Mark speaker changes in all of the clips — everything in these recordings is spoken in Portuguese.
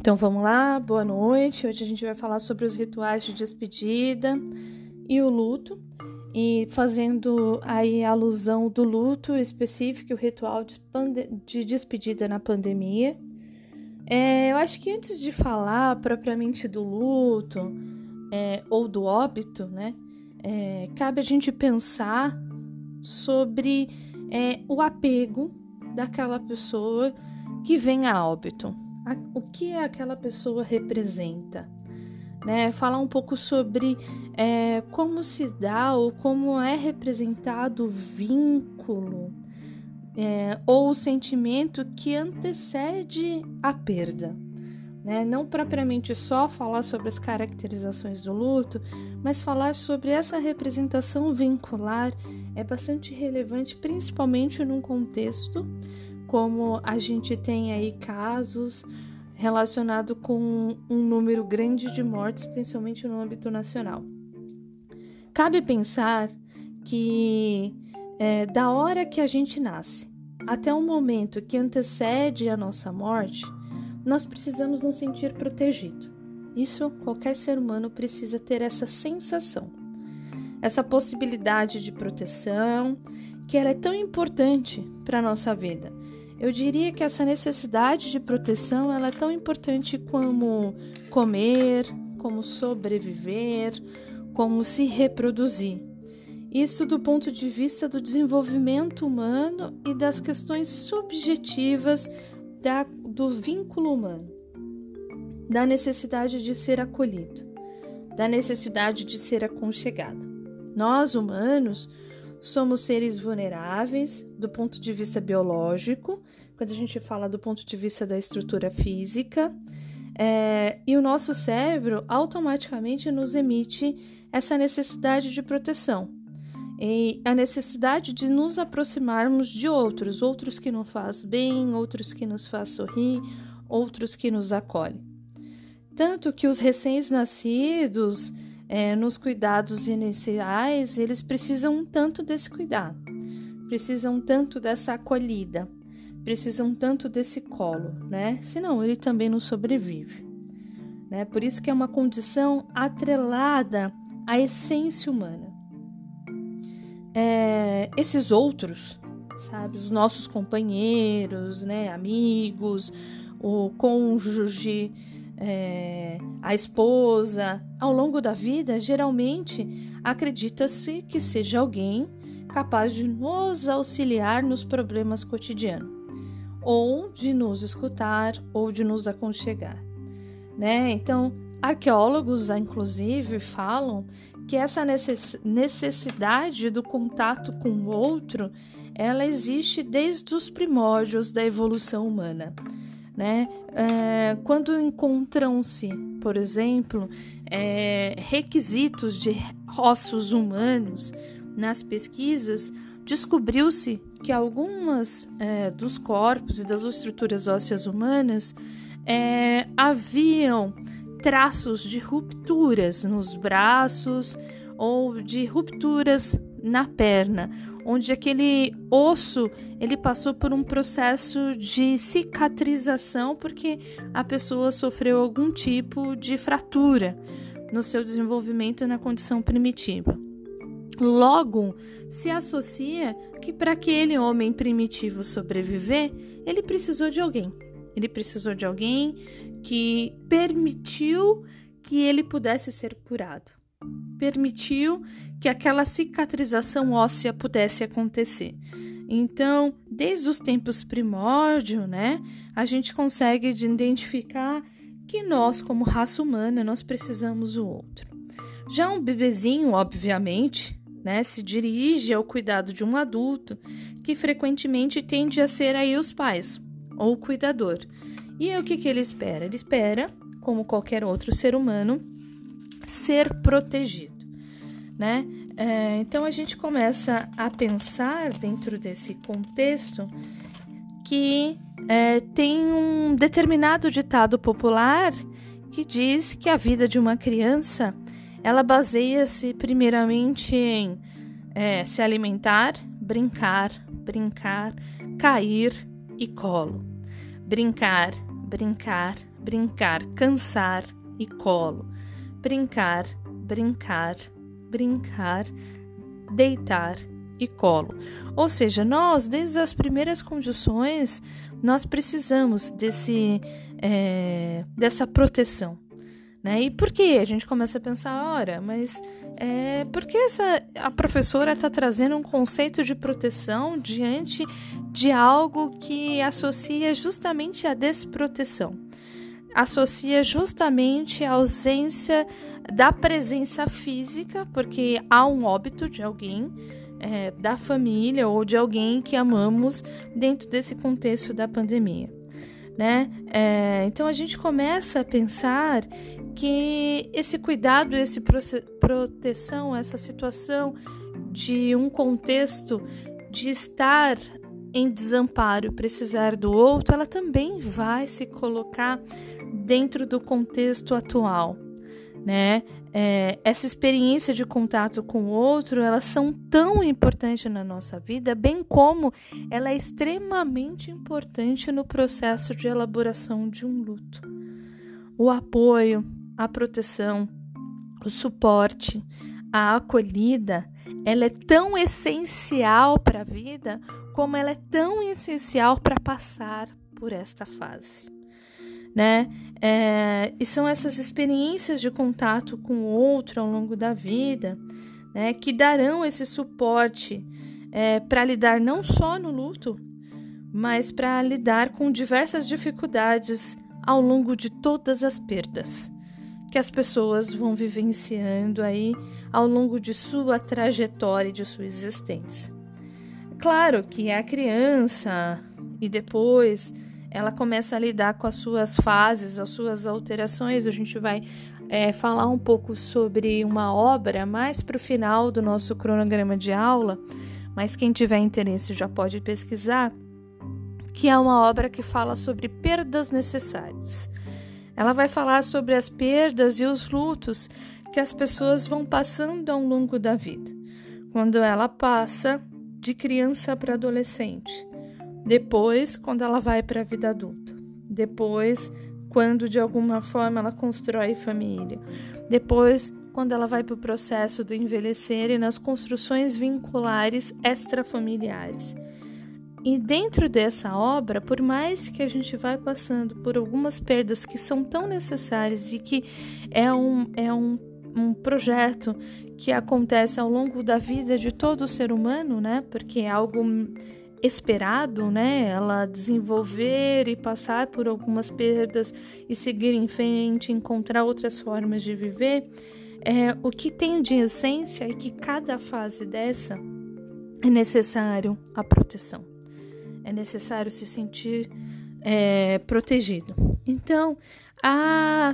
Speaker 1: Então vamos lá, boa noite. Hoje a gente vai falar sobre os rituais de despedida e o luto, e fazendo aí alusão do luto específico, o ritual de despedida na pandemia. É, eu acho que antes de falar propriamente do luto é, ou do óbito, né, é, cabe a gente pensar sobre é, o apego daquela pessoa que vem a óbito o que aquela pessoa representa. Né? Falar um pouco sobre é, como se dá ou como é representado o vínculo é, ou o sentimento que antecede a perda. Né? Não propriamente só falar sobre as caracterizações do luto, mas falar sobre essa representação vincular é bastante relevante, principalmente num contexto como a gente tem aí casos relacionados com um número grande de mortes, principalmente no âmbito nacional. Cabe pensar que é, da hora que a gente nasce até o momento que antecede a nossa morte, nós precisamos nos sentir protegidos. Isso qualquer ser humano precisa ter essa sensação, essa possibilidade de proteção, que ela é tão importante para a nossa vida. Eu diria que essa necessidade de proteção ela é tão importante como comer, como sobreviver, como se reproduzir. Isso do ponto de vista do desenvolvimento humano e das questões subjetivas da, do vínculo humano, da necessidade de ser acolhido, da necessidade de ser aconchegado. Nós, humanos, somos seres vulneráveis do ponto de vista biológico, quando a gente fala do ponto de vista da estrutura física, é, e o nosso cérebro automaticamente nos emite essa necessidade de proteção e a necessidade de nos aproximarmos de outros, outros que nos faz bem, outros que nos faz sorrir, outros que nos acolhem. Tanto que os recém-nascidos é, nos cuidados iniciais, eles precisam tanto desse cuidado, precisam tanto dessa acolhida, precisam tanto desse colo, né? Senão ele também não sobrevive. Né? Por isso que é uma condição atrelada à essência humana. É, esses outros, sabe, os nossos companheiros, né, amigos, o cônjuge, é, a esposa, ao longo da vida, geralmente acredita-se que seja alguém capaz de nos auxiliar nos problemas cotidianos, ou de nos escutar, ou de nos aconchegar. Né? Então, arqueólogos, inclusive, falam que essa necessidade do contato com o outro, ela existe desde os primórdios da evolução humana né? É, quando encontram-se, por exemplo, é, requisitos de ossos humanos nas pesquisas, descobriu-se que algumas é, dos corpos e das estruturas ósseas humanas é, haviam traços de rupturas nos braços ou de rupturas na perna, onde aquele osso ele passou por um processo de cicatrização porque a pessoa sofreu algum tipo de fratura no seu desenvolvimento na condição primitiva. Logo, se associa que para aquele homem primitivo sobreviver, ele precisou de alguém. Ele precisou de alguém que permitiu que ele pudesse ser curado permitiu que aquela cicatrização óssea pudesse acontecer. Então, desde os tempos primórdios, né, a gente consegue identificar que nós, como raça humana, nós precisamos do outro. Já um bebezinho, obviamente, né, se dirige ao cuidado de um adulto, que frequentemente tende a ser aí os pais ou o cuidador. E o que, que ele espera? Ele espera, como qualquer outro ser humano, ser protegido, né? É, então a gente começa a pensar dentro desse contexto que é, tem um determinado ditado popular que diz que a vida de uma criança ela baseia-se primeiramente em é, se alimentar, brincar, brincar, cair e colo. Brincar, brincar, brincar, cansar e colo. Brincar, brincar, brincar, deitar e colo. Ou seja, nós, desde as primeiras condições, nós precisamos desse, é, dessa proteção. Né? E por que? A gente começa a pensar, ora, mas é, por que essa, a professora está trazendo um conceito de proteção diante de algo que associa justamente a desproteção? Associa justamente a ausência da presença física, porque há um óbito de alguém, é, da família ou de alguém que amamos dentro desse contexto da pandemia. Né? É, então a gente começa a pensar que esse cuidado, esse proteção, essa situação de um contexto de estar em desamparo, precisar do outro, ela também vai se colocar dentro do contexto atual, né? É, essa experiência de contato com o outro, elas são tão importantes na nossa vida, bem como ela é extremamente importante no processo de elaboração de um luto. O apoio, a proteção, o suporte, a acolhida, ela é tão essencial para a vida como ela é tão essencial para passar por esta fase. Né? É, e são essas experiências de contato com o outro ao longo da vida né, que darão esse suporte é, para lidar não só no luto, mas para lidar com diversas dificuldades ao longo de todas as perdas que as pessoas vão vivenciando aí ao longo de sua trajetória e de sua existência. Claro que a criança e depois ela começa a lidar com as suas fases, as suas alterações. A gente vai é, falar um pouco sobre uma obra mais para o final do nosso cronograma de aula, mas quem tiver interesse já pode pesquisar, que é uma obra que fala sobre perdas necessárias. Ela vai falar sobre as perdas e os lutos que as pessoas vão passando ao longo da vida. Quando ela passa de criança para adolescente, depois, quando ela vai para a vida adulta, depois, quando de alguma forma ela constrói família, depois, quando ela vai para o processo do envelhecer e nas construções vinculares extrafamiliares. E dentro dessa obra, por mais que a gente vai passando por algumas perdas que são tão necessárias e que é um, é um, um projeto que acontece ao longo da vida de todo ser humano, né? Porque é algo esperado, né? Ela desenvolver e passar por algumas perdas e seguir em frente, encontrar outras formas de viver. É, o que tem de essência é que cada fase dessa é necessário a proteção é necessário se sentir é, protegido. Então, há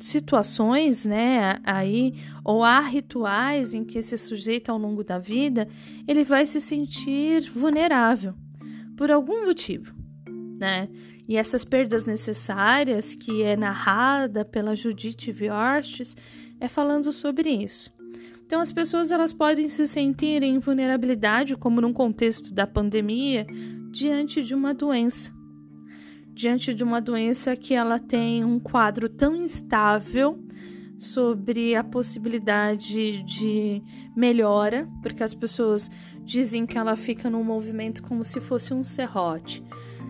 Speaker 1: situações, né, aí, ou há rituais em que esse sujeito, ao longo da vida, ele vai se sentir vulnerável por algum motivo, né? E essas perdas necessárias, que é narrada pela Judith Viortes, é falando sobre isso. Então, as pessoas elas podem se sentir em vulnerabilidade, como num contexto da pandemia, diante de uma doença. Diante de uma doença que ela tem um quadro tão instável sobre a possibilidade de melhora, porque as pessoas dizem que ela fica num movimento como se fosse um serrote.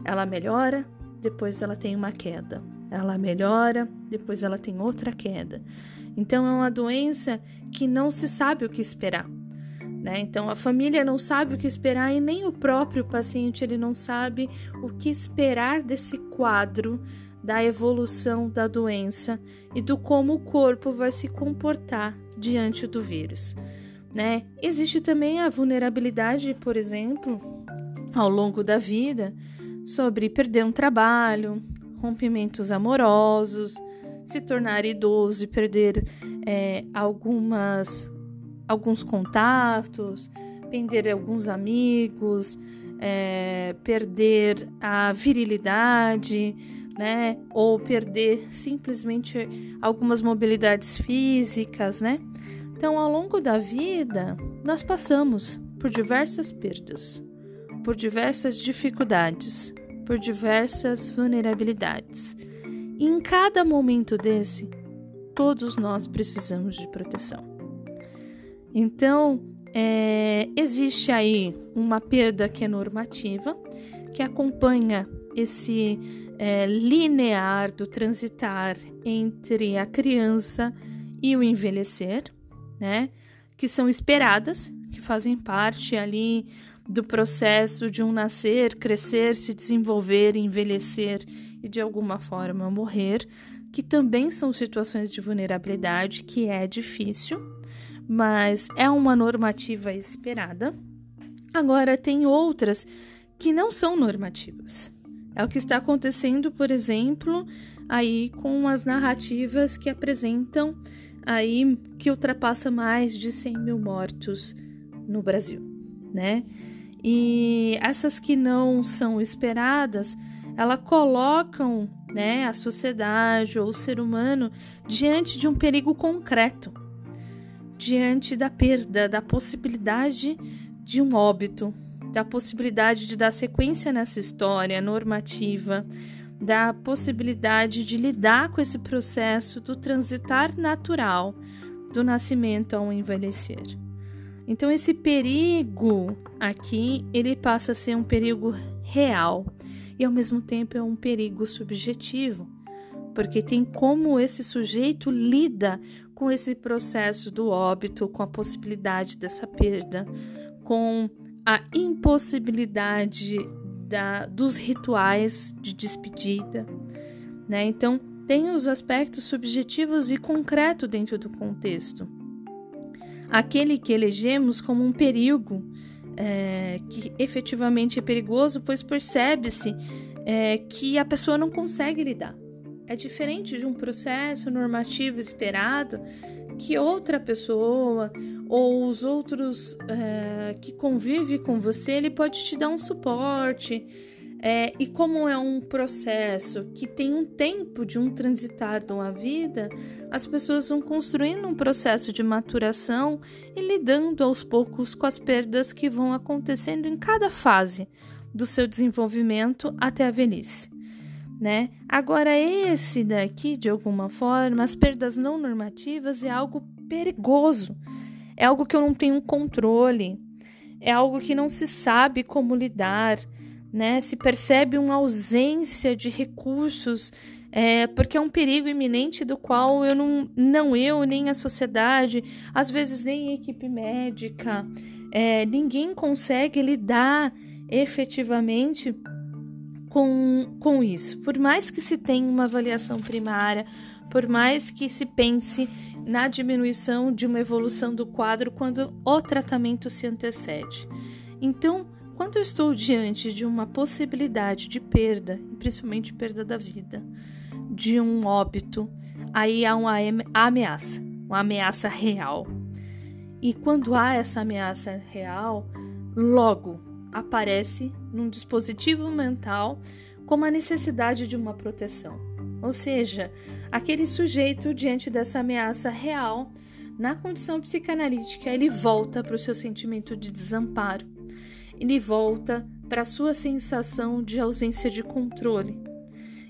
Speaker 1: Ela melhora, depois ela tem uma queda. Ela melhora, depois ela tem outra queda. Então é uma doença que não se sabe o que esperar. Né? Então a família não sabe o que esperar e nem o próprio paciente ele não sabe o que esperar desse quadro da evolução da doença e do como o corpo vai se comportar diante do vírus. Né? Existe também a vulnerabilidade, por exemplo, ao longo da vida, sobre perder um trabalho, rompimentos amorosos, se tornar idoso e perder é, algumas alguns contatos, perder alguns amigos, é, perder a virilidade, né? Ou perder simplesmente algumas mobilidades físicas, né? Então, ao longo da vida, nós passamos por diversas perdas, por diversas dificuldades, por diversas vulnerabilidades. E em cada momento desse, todos nós precisamos de proteção. Então, é, existe aí uma perda que é normativa, que acompanha esse é, linear do transitar entre a criança e o envelhecer, né? Que são esperadas, que fazem parte ali do processo de um nascer, crescer, se desenvolver, envelhecer e de alguma forma morrer, que também são situações de vulnerabilidade que é difícil, mas é uma normativa esperada. Agora tem outras que não são normativas. É o que está acontecendo, por exemplo, aí com as narrativas que apresentam aí que ultrapassa mais de 100 mil mortos no Brasil, né? E essas que não são esperadas, ela colocam, né, a sociedade ou o ser humano diante de um perigo concreto, diante da perda, da possibilidade de um óbito, da possibilidade de dar sequência nessa história normativa, da possibilidade de lidar com esse processo do transitar natural do nascimento ao envelhecer. Então esse perigo aqui, ele passa a ser um perigo real e ao mesmo tempo é um perigo subjetivo, porque tem como esse sujeito lida com esse processo do óbito, com a possibilidade dessa perda, com a impossibilidade da, dos rituais de despedida, né? Então, tem os aspectos subjetivos e concretos dentro do contexto. Aquele que elegemos como um perigo, é, que efetivamente é perigoso, pois percebe-se é, que a pessoa não consegue lidar. É diferente de um processo normativo esperado que outra pessoa ou os outros é, que convive com você, ele pode te dar um suporte. É, e como é um processo que tem um tempo de um transitar de uma vida, as pessoas vão construindo um processo de maturação e lidando aos poucos com as perdas que vão acontecendo em cada fase do seu desenvolvimento até a velhice né? Agora, esse daqui, de alguma forma, as perdas não normativas é algo perigoso, é algo que eu não tenho controle, é algo que não se sabe como lidar, né? Se percebe uma ausência de recursos, é, porque é um perigo iminente do qual eu não, não eu, nem a sociedade, às vezes nem a equipe médica, é, ninguém consegue lidar efetivamente com, com isso. Por mais que se tenha uma avaliação primária, por mais que se pense na diminuição de uma evolução do quadro quando o tratamento se antecede. Então, quando eu estou diante de uma possibilidade de perda, principalmente perda da vida, de um óbito, aí há uma ameaça, uma ameaça real. E quando há essa ameaça real, logo aparece num dispositivo mental como a necessidade de uma proteção. Ou seja, aquele sujeito, diante dessa ameaça real, na condição psicanalítica, ele volta para o seu sentimento de desamparo, ele volta para a sua sensação de ausência de controle.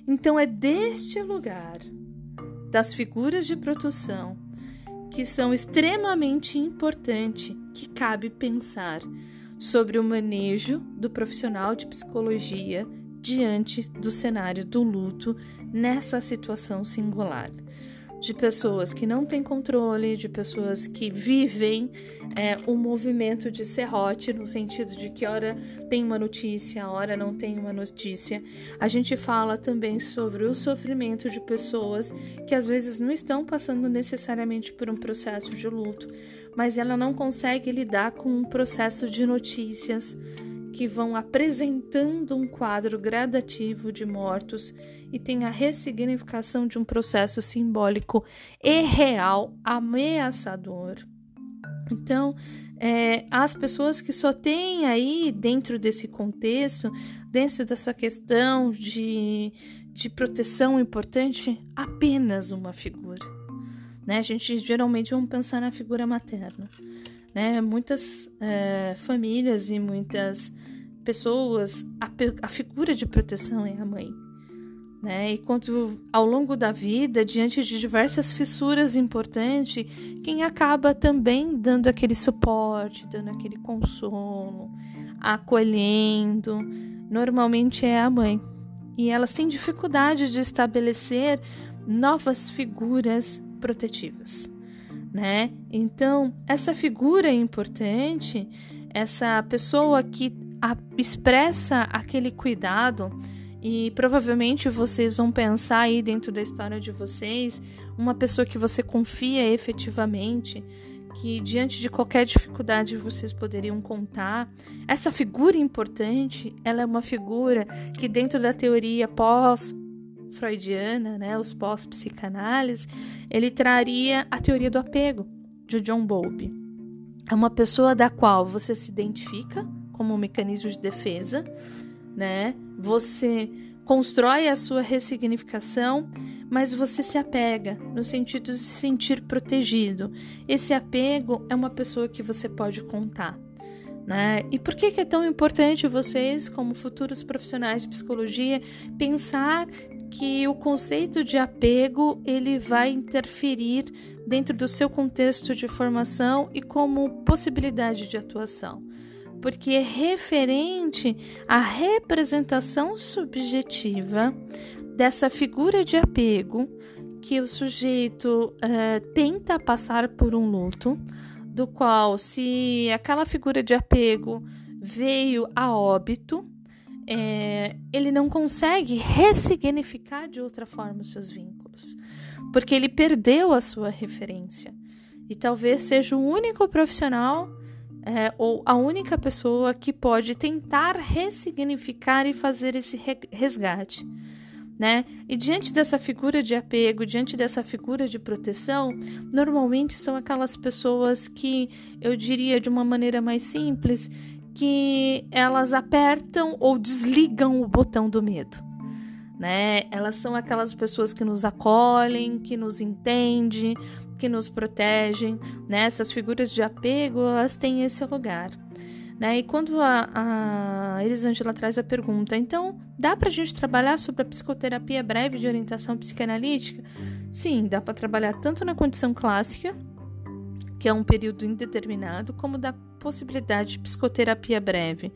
Speaker 1: Então, é deste lugar, das figuras de proteção, que são extremamente importantes, que cabe pensar sobre o manejo do profissional de psicologia diante do cenário do luto nessa situação singular. De pessoas que não têm controle, de pessoas que vivem é, um movimento de serrote, no sentido de que hora tem uma notícia, hora não tem uma notícia. A gente fala também sobre o sofrimento de pessoas que às vezes não estão passando necessariamente por um processo de luto, mas ela não consegue lidar com um processo de notícias que vão apresentando um quadro gradativo de mortos e tem a ressignificação de um processo simbólico e real ameaçador. Então, é, as pessoas que só têm aí dentro desse contexto, dentro dessa questão de, de proteção importante, apenas uma figura né? A gente geralmente vamos pensar na figura materna, né? Muitas é, famílias e muitas pessoas, a, a figura de proteção é a mãe, Né? E quanto ao longo da vida, diante de diversas fissuras importantes, quem acaba também dando aquele suporte, dando aquele consolo, acolhendo, normalmente é a mãe. E elas têm dificuldade de estabelecer novas figuras protetivas, né? Então, essa figura é importante, essa pessoa que expressa aquele cuidado, e provavelmente vocês vão pensar aí dentro da história de vocês uma pessoa que você confia efetivamente, que diante de qualquer dificuldade vocês poderiam contar. Essa figura importante, ela é uma figura que dentro da teoria pós freudiana, né, os pós-psicanálise, ele traria a teoria do apego de John Bowlby. É uma pessoa da qual você se identifica como um mecanismo de defesa, né? Você constrói a sua ressignificação, mas você se apega no sentido de se sentir protegido. Esse apego é uma pessoa que você pode contar. Né? E por que, que é tão importante vocês, como futuros profissionais de psicologia, pensar que o conceito de apego ele vai interferir dentro do seu contexto de formação e como possibilidade de atuação? porque é referente à representação subjetiva dessa figura de apego que o sujeito uh, tenta passar por um luto, do qual, se aquela figura de apego veio a óbito, é, ele não consegue ressignificar de outra forma os seus vínculos, porque ele perdeu a sua referência. E talvez seja o único profissional é, ou a única pessoa que pode tentar ressignificar e fazer esse resgate. Né? E diante dessa figura de apego, diante dessa figura de proteção, normalmente são aquelas pessoas que eu diria de uma maneira mais simples que elas apertam ou desligam o botão do medo. Né? Elas são aquelas pessoas que nos acolhem, que nos entendem, que nos protegem, né? Essas figuras de apego, elas têm esse lugar. Né? E quando a, a Elisângela traz a pergunta, então dá para a gente trabalhar sobre a psicoterapia breve de orientação psicanalítica? Sim, dá para trabalhar tanto na condição clássica, que é um período indeterminado, como da possibilidade de psicoterapia breve,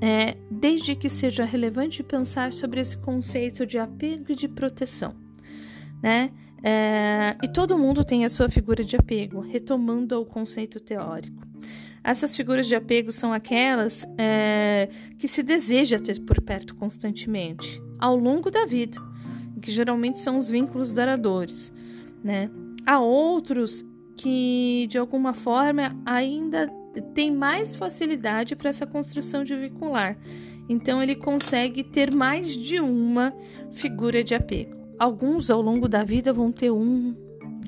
Speaker 1: é, desde que seja relevante pensar sobre esse conceito de apego e de proteção. Né? É, e todo mundo tem a sua figura de apego, retomando ao conceito teórico. Essas figuras de apego são aquelas é, que se deseja ter por perto constantemente, ao longo da vida, que geralmente são os vínculos duradouros. Né? Há outros que, de alguma forma, ainda têm mais facilidade para essa construção de vincular. Então, ele consegue ter mais de uma figura de apego. Alguns ao longo da vida vão ter um,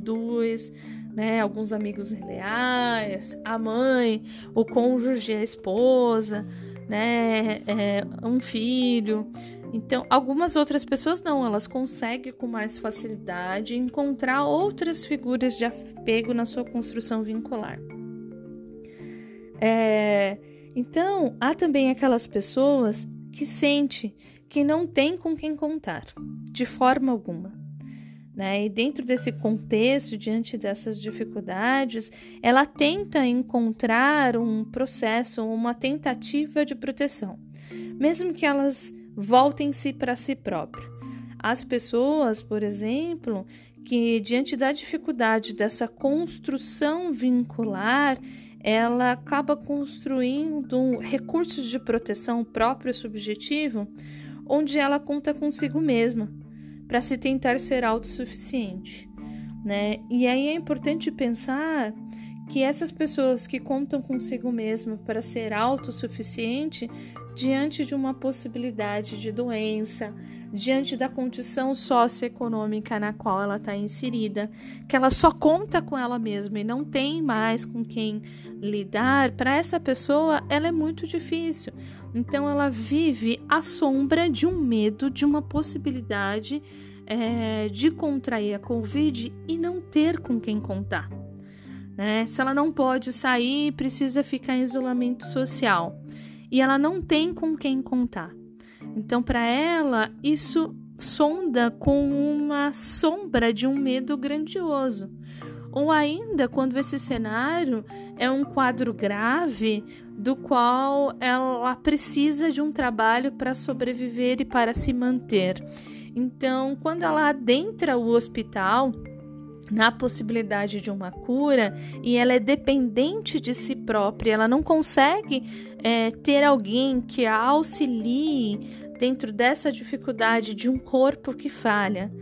Speaker 1: dois, né? Alguns amigos leais, a mãe, o cônjuge, a esposa, né? É, um filho. Então, algumas outras pessoas não, elas conseguem com mais facilidade encontrar outras figuras de apego na sua construção vincular. É, então, há também aquelas pessoas que sente que não tem com quem contar, de forma alguma. Né? E dentro desse contexto, diante dessas dificuldades, ela tenta encontrar um processo, uma tentativa de proteção, mesmo que elas voltem-se para si próprias. As pessoas, por exemplo, que diante da dificuldade dessa construção vincular, ela acaba construindo recursos de proteção próprio subjetivo onde ela conta consigo mesma para se tentar ser autossuficiente, né? E aí é importante pensar que essas pessoas que contam consigo mesma para ser autossuficiente diante de uma possibilidade de doença, diante da condição socioeconômica na qual ela está inserida, que ela só conta com ela mesma e não tem mais com quem lidar, para essa pessoa ela é muito difícil. Então ela vive à sombra de um medo, de uma possibilidade é, de contrair a Covid e não ter com quem contar. Né? Se ela não pode sair, precisa ficar em isolamento social e ela não tem com quem contar. Então, para ela, isso sonda com uma sombra de um medo grandioso. Ou ainda quando esse cenário é um quadro grave do qual ela precisa de um trabalho para sobreviver e para se manter. Então, quando ela adentra o hospital, na possibilidade de uma cura e ela é dependente de si própria, ela não consegue é, ter alguém que a auxilie dentro dessa dificuldade de um corpo que falha,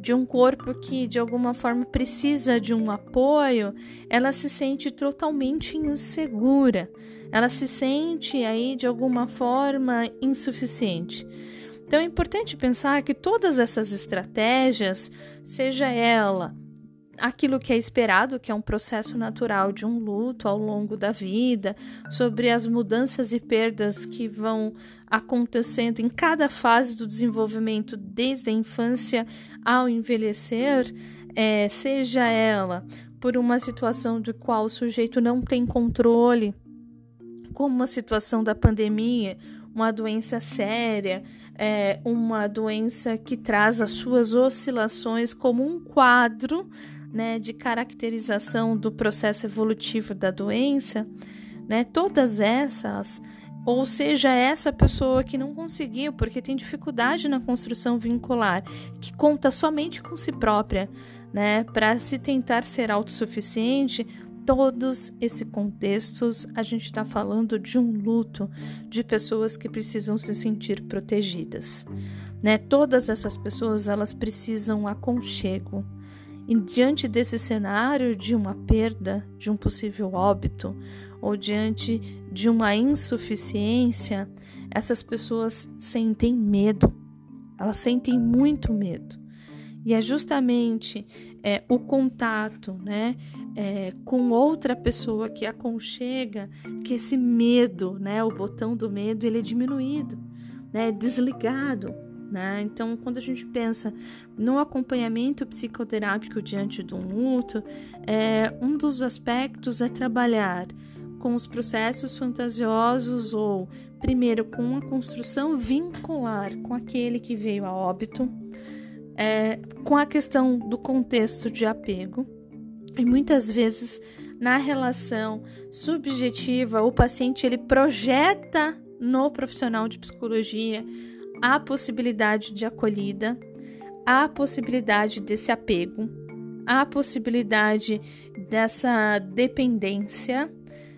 Speaker 1: de um corpo que de alguma forma precisa de um apoio, ela se sente totalmente insegura, ela se sente aí de alguma forma insuficiente. Então é importante pensar que todas essas estratégias, seja ela aquilo que é esperado, que é um processo natural de um luto ao longo da vida, sobre as mudanças e perdas que vão acontecendo em cada fase do desenvolvimento, desde a infância ao envelhecer, é, seja ela por uma situação de qual o sujeito não tem controle, como uma situação da pandemia, uma doença séria, é, uma doença que traz as suas oscilações como um quadro né, de caracterização do processo evolutivo da doença, né, todas essas, ou seja, essa pessoa que não conseguiu porque tem dificuldade na construção vincular, que conta somente com si própria, né, para se tentar ser autossuficiente, todos esses contextos a gente está falando de um luto de pessoas que precisam se sentir protegidas, né? Todas essas pessoas elas precisam aconchego, e diante desse cenário de uma perda, de um possível óbito, ou diante de uma insuficiência, essas pessoas sentem medo. Elas sentem muito medo. E é justamente é, o contato né, é, com outra pessoa que aconchega que esse medo, né, o botão do medo, ele é diminuído, né, desligado. Né? Então, quando a gente pensa no acompanhamento psicoterápico diante de um luto, é, um dos aspectos é trabalhar com os processos fantasiosos ou, primeiro, com a construção vincular com aquele que veio a óbito, é, com a questão do contexto de apego, e muitas vezes na relação subjetiva, o paciente ele projeta no profissional de psicologia há possibilidade de acolhida, há possibilidade desse apego, há possibilidade dessa dependência,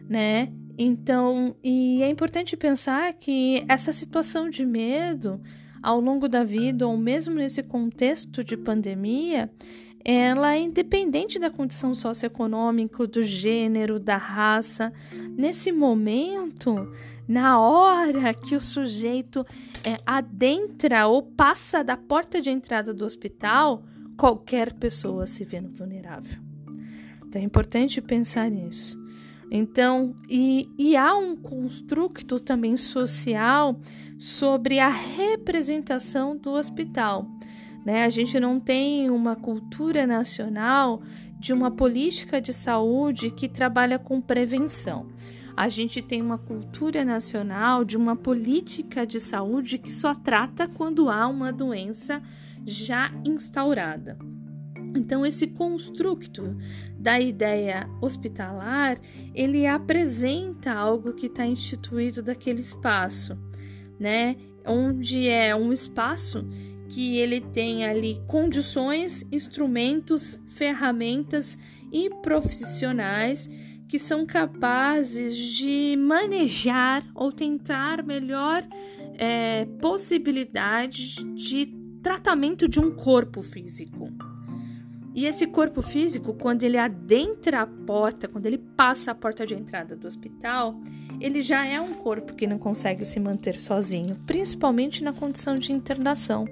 Speaker 1: né? Então, e é importante pensar que essa situação de medo ao longo da vida, ou mesmo nesse contexto de pandemia, ela é independente da condição socioeconômica, do gênero, da raça. Nesse momento, na hora que o sujeito é, adentra ou passa da porta de entrada do hospital, qualquer pessoa se vê vulnerável. Então é importante pensar nisso. Então, e, e há um construto também social sobre a representação do hospital. Né? A gente não tem uma cultura nacional de uma política de saúde que trabalha com prevenção. A gente tem uma cultura nacional de uma política de saúde que só trata quando há uma doença já instaurada. Então esse construto da ideia hospitalar, ele apresenta algo que está instituído daquele espaço, né? Onde é um espaço que ele tem ali condições, instrumentos, ferramentas e profissionais que são capazes de manejar ou tentar melhor é, possibilidade de tratamento de um corpo físico. E esse corpo físico, quando ele adentra a porta, quando ele passa a porta de entrada do hospital, ele já é um corpo que não consegue se manter sozinho, principalmente na condição de internação.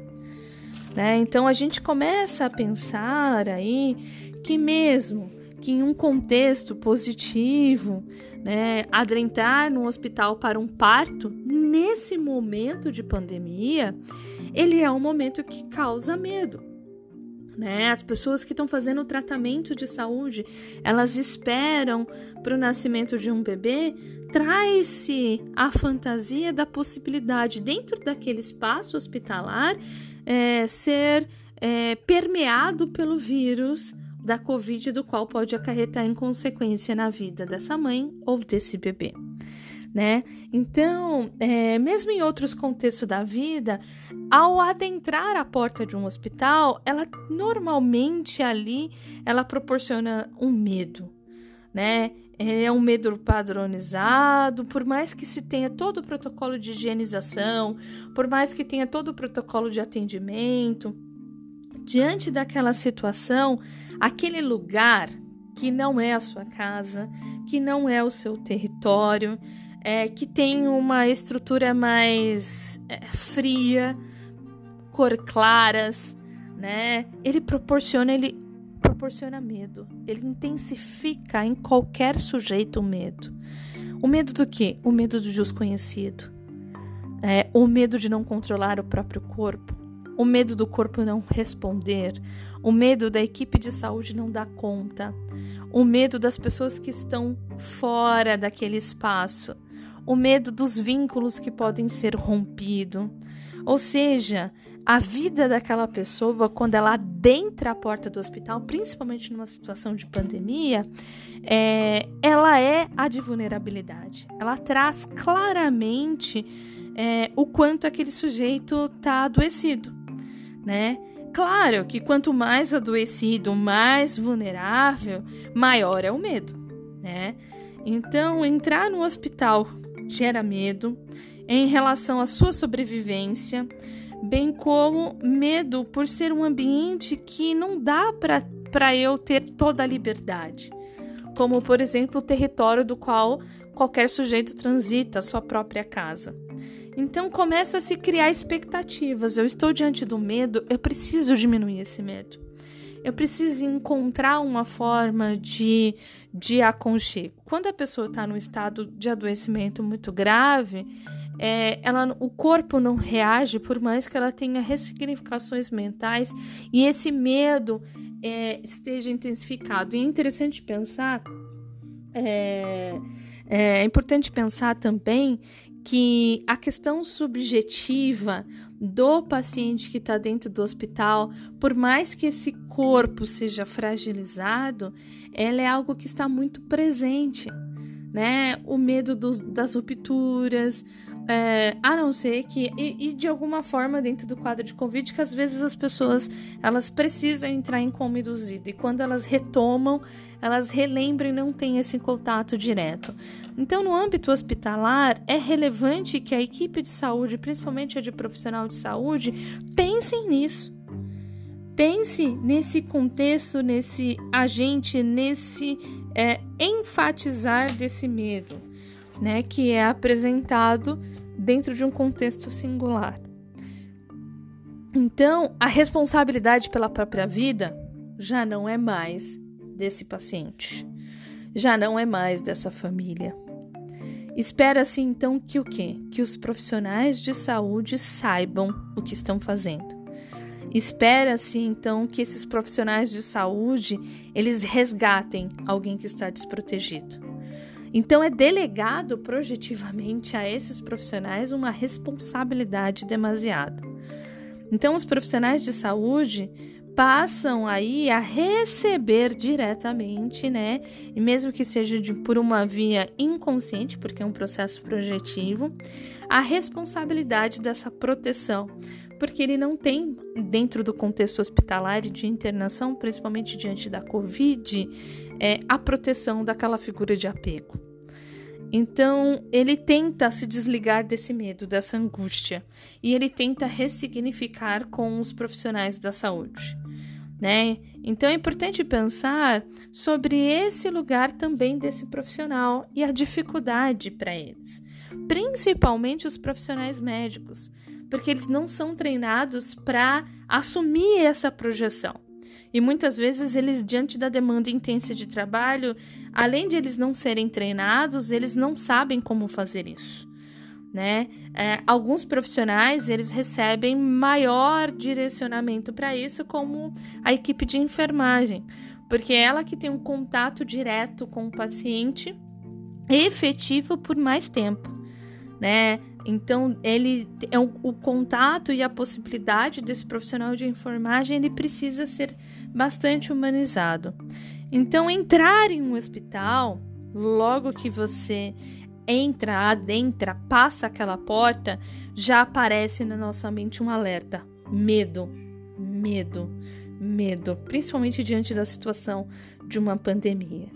Speaker 1: Né? Então a gente começa a pensar aí que mesmo que em um contexto positivo, né, adentrar no hospital para um parto, nesse momento de pandemia, ele é um momento que causa medo. Né? As pessoas que estão fazendo o tratamento de saúde, elas esperam para o nascimento de um bebê, traz-se a fantasia da possibilidade, dentro daquele espaço hospitalar, é, ser é, permeado pelo vírus da Covid, do qual pode acarretar em consequência na vida dessa mãe ou desse bebê. Né? Então, é, mesmo em outros contextos da vida, ao adentrar a porta de um hospital, ela normalmente ali ela proporciona um medo, né? É um medo padronizado, por mais que se tenha todo o protocolo de higienização, por mais que tenha todo o protocolo de atendimento, diante daquela situação, aquele lugar que não é a sua casa, que não é o seu território, é, que tem uma estrutura mais é, fria, cor claras, né? Ele proporciona, ele proporciona medo. Ele intensifica em qualquer sujeito o medo. O medo do quê? O medo do desconhecido. É, o medo de não controlar o próprio corpo. O medo do corpo não responder. O medo da equipe de saúde não dar conta. O medo das pessoas que estão fora daquele espaço. O medo dos vínculos que podem ser rompidos. Ou seja, a vida daquela pessoa, quando ela adentra a porta do hospital, principalmente numa situação de pandemia, é, ela é a de vulnerabilidade. Ela traz claramente é, o quanto aquele sujeito está adoecido, né? Claro que quanto mais adoecido, mais vulnerável, maior é o medo, né? Então, entrar no hospital gera medo em relação à sua sobrevivência, bem como medo por ser um ambiente que não dá para eu ter toda a liberdade, como por exemplo o território do qual qualquer sujeito transita, sua própria casa. Então começa a se criar expectativas. Eu estou diante do medo, eu preciso diminuir esse medo. Eu preciso encontrar uma forma de, de aconchego. Quando a pessoa está num estado de adoecimento muito grave, é, ela, o corpo não reage por mais que ela tenha ressignificações mentais e esse medo é, esteja intensificado. E é interessante pensar, é, é importante pensar também que a questão subjetiva do paciente que está dentro do hospital, por mais que esse corpo seja fragilizado, ela é algo que está muito presente, né? O medo do, das rupturas, é, a não ser que e, e, de alguma forma dentro do quadro de Covid que às vezes as pessoas elas precisam entrar em coma induzido e quando elas retomam elas relembram e não têm esse contato direto. Então no âmbito hospitalar é relevante que a equipe de saúde, principalmente a de profissional de saúde, pensem nisso. Pense nesse contexto, nesse agente, nesse é, enfatizar desse medo, né, que é apresentado dentro de um contexto singular. Então, a responsabilidade pela própria vida já não é mais desse paciente, já não é mais dessa família. Espera-se então que o quê? Que os profissionais de saúde saibam o que estão fazendo. Espera-se então que esses profissionais de saúde eles resgatem alguém que está desprotegido. Então, é delegado projetivamente a esses profissionais uma responsabilidade demasiada. Então, os profissionais de saúde passam aí a receber diretamente, né? E mesmo que seja de, por uma via inconsciente, porque é um processo projetivo, a responsabilidade dessa proteção, porque ele não tem, dentro do contexto hospitalar e de internação, principalmente diante da Covid, é, a proteção daquela figura de apego. Então, ele tenta se desligar desse medo, dessa angústia, e ele tenta ressignificar com os profissionais da saúde. Né? Então é importante pensar sobre esse lugar também desse profissional e a dificuldade para eles, principalmente os profissionais médicos, porque eles não são treinados para assumir essa projeção. E muitas vezes eles, diante da demanda intensa de trabalho, além de eles não serem treinados, eles não sabem como fazer isso. né? É, alguns profissionais eles recebem maior direcionamento para isso, como a equipe de enfermagem, porque é ela que tem um contato direto com o paciente efetivo por mais tempo, né? Então ele é o, o contato e a possibilidade desse profissional de enfermagem ele precisa ser bastante humanizado. Então entrar em um hospital logo que você entra, adentra, passa aquela porta, já aparece na nossa mente um alerta: medo, medo, medo, principalmente diante da situação de uma pandemia,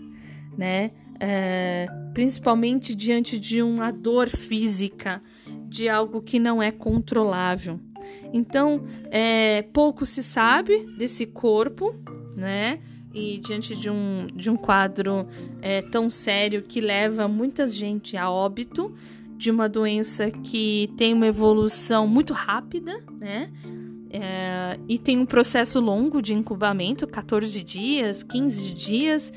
Speaker 1: né? É, principalmente diante de uma dor física, de algo que não é controlável. Então, é, pouco se sabe desse corpo, né? e diante de um, de um quadro é, tão sério que leva muita gente a óbito, de uma doença que tem uma evolução muito rápida, né? É, e tem um processo longo de incubamento 14 dias, 15 dias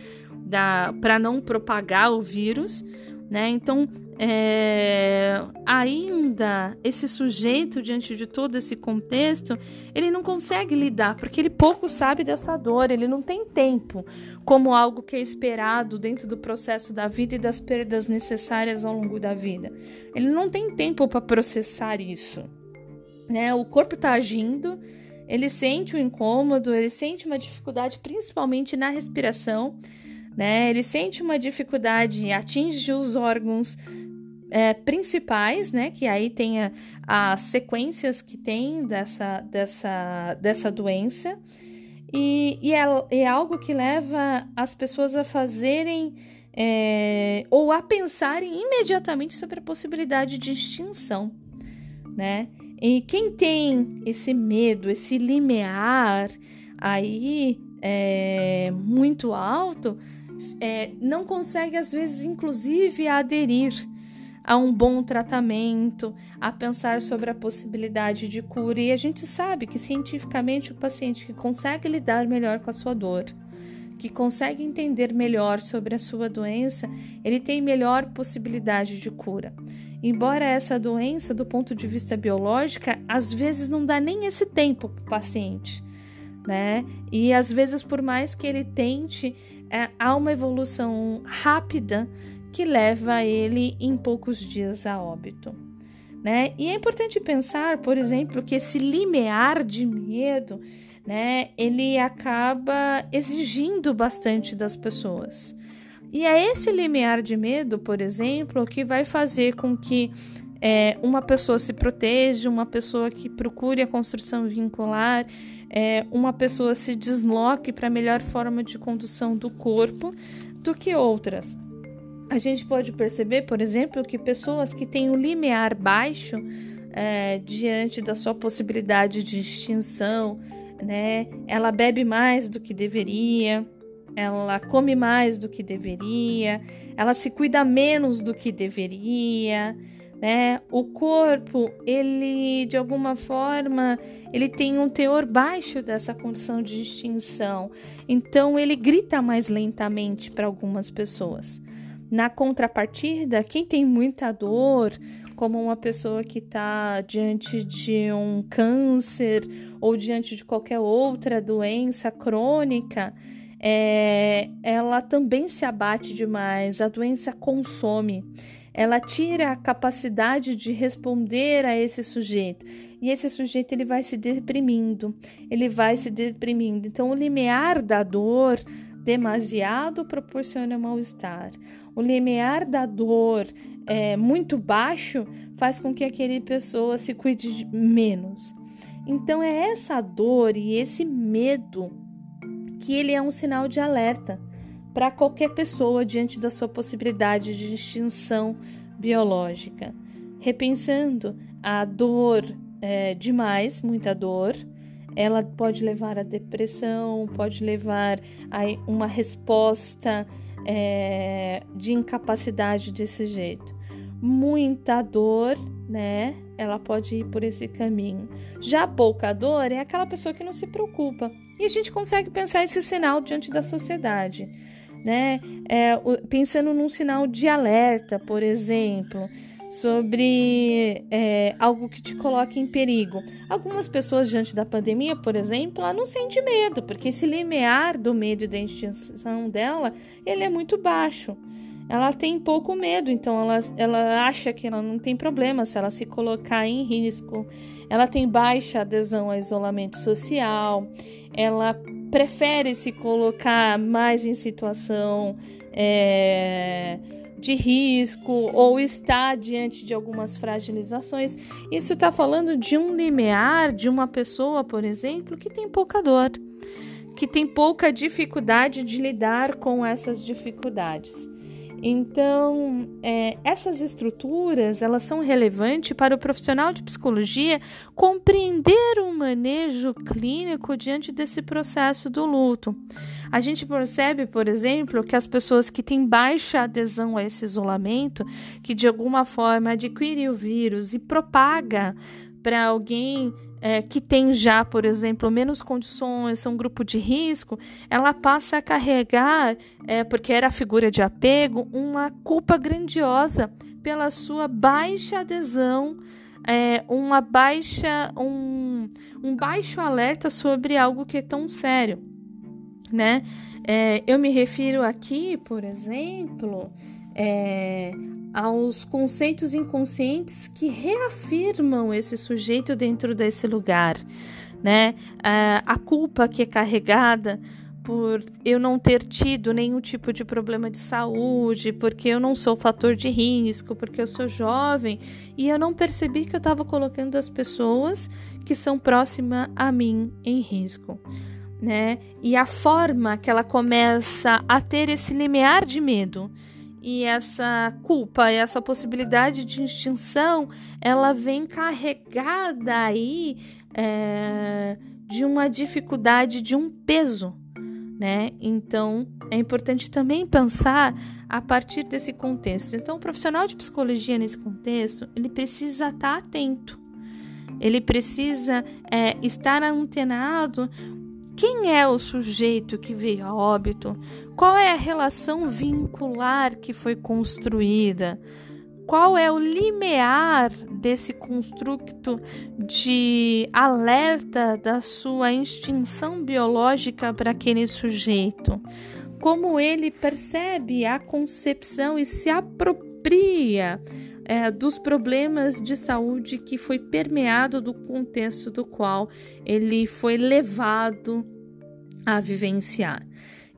Speaker 1: para não propagar o vírus. Né? Então, é, ainda esse sujeito, diante de todo esse contexto, ele não consegue lidar, porque ele pouco sabe dessa dor, ele não tem tempo como algo que é esperado dentro do processo da vida e das perdas necessárias ao longo da vida. Ele não tem tempo para processar isso. Né? O corpo está agindo, ele sente o incômodo, ele sente uma dificuldade, principalmente na respiração né? Ele sente uma dificuldade, atinge os órgãos é, principais, né? Que aí tem a, as sequências que tem dessa, dessa, dessa doença. E, e é, é algo que leva as pessoas a fazerem é, ou a pensarem imediatamente sobre a possibilidade de extinção, né? E quem tem esse medo, esse limiar aí é, muito alto, é, não consegue, às vezes, inclusive, aderir a um bom tratamento, a pensar sobre a possibilidade de cura. E a gente sabe que cientificamente o paciente que consegue lidar melhor com a sua dor, que consegue entender melhor sobre a sua doença, ele tem melhor possibilidade de cura. Embora essa doença, do ponto de vista biológico, às vezes não dá nem esse tempo para o paciente, né? E às vezes, por mais que ele tente é, há uma evolução rápida que leva ele em poucos dias a óbito. Né? E é importante pensar, por exemplo, que esse limiar de medo, né, ele acaba exigindo bastante das pessoas. E é esse limiar de medo, por exemplo, que vai fazer com que é, uma pessoa se proteja, uma pessoa que procure a construção vincular, é, uma pessoa se desloque para a melhor forma de condução do corpo do que outras. A gente pode perceber, por exemplo, que pessoas que têm um limiar baixo é, diante da sua possibilidade de extinção, né? Ela bebe mais do que deveria, ela come mais do que deveria, ela se cuida menos do que deveria, né? O corpo, ele de alguma forma, ele tem um teor baixo dessa condição de extinção. Então ele grita mais lentamente para algumas pessoas. Na contrapartida, quem tem muita dor, como uma pessoa que está diante de um câncer ou diante de qualquer outra doença crônica, é, ela também se abate demais, a doença consome ela tira a capacidade de responder a esse sujeito. E esse sujeito ele vai se deprimindo, ele vai se deprimindo. Então, o limiar da dor demasiado proporciona mal-estar. O limiar da dor é, muito baixo faz com que aquele pessoa se cuide menos. Então, é essa dor e esse medo que ele é um sinal de alerta para qualquer pessoa diante da sua possibilidade de extinção biológica. Repensando a dor é, demais, muita dor, ela pode levar à depressão, pode levar a uma resposta é, de incapacidade desse jeito. Muita dor, né? Ela pode ir por esse caminho. Já pouca dor é aquela pessoa que não se preocupa. E a gente consegue pensar esse sinal diante da sociedade né? É, pensando num sinal de alerta, por exemplo. sobre é, algo que te coloque em perigo. Algumas pessoas, diante da pandemia, por exemplo, ela não sente medo, porque esse limiar do medo e da extinção dela, ele é muito baixo. Ela tem pouco medo, então ela, ela acha que ela não tem problema se ela se colocar em risco. Ela tem baixa adesão ao isolamento social, ela prefere se colocar mais em situação é, de risco ou está diante de algumas fragilizações. Isso está falando de um limiar de uma pessoa, por exemplo, que tem pouca dor, que tem pouca dificuldade de lidar com essas dificuldades. Então, é, essas estruturas elas são relevantes para o profissional de psicologia compreender o manejo clínico diante desse processo do luto. A gente percebe, por exemplo, que as pessoas que têm baixa adesão a esse isolamento, que de alguma forma adquire o vírus e propaga para alguém é, que tem já, por exemplo, menos condições, um grupo de risco, ela passa a carregar, é, porque era figura de apego, uma culpa grandiosa pela sua baixa adesão, é, uma baixa, um, um baixo alerta sobre algo que é tão sério, né? É, eu me refiro aqui, por exemplo, é, aos conceitos inconscientes que reafirmam esse sujeito dentro desse lugar, né? A culpa que é carregada por eu não ter tido nenhum tipo de problema de saúde, porque eu não sou fator de risco, porque eu sou jovem e eu não percebi que eu estava colocando as pessoas que são próximas a mim em risco. Né? E a forma que ela começa a ter esse limiar de medo e essa culpa, essa possibilidade de extinção, ela vem carregada aí é, de uma dificuldade, de um peso, né? Então é importante também pensar a partir desse contexto. Então, o profissional de psicologia nesse contexto, ele precisa estar atento, ele precisa é, estar antenado quem é o sujeito que veio a óbito? Qual é a relação vincular que foi construída? Qual é o limiar desse construto de alerta da sua extinção biológica para aquele sujeito? Como ele percebe a concepção e se apropria é, dos problemas de saúde que foi permeado do contexto do qual ele foi levado a vivenciar.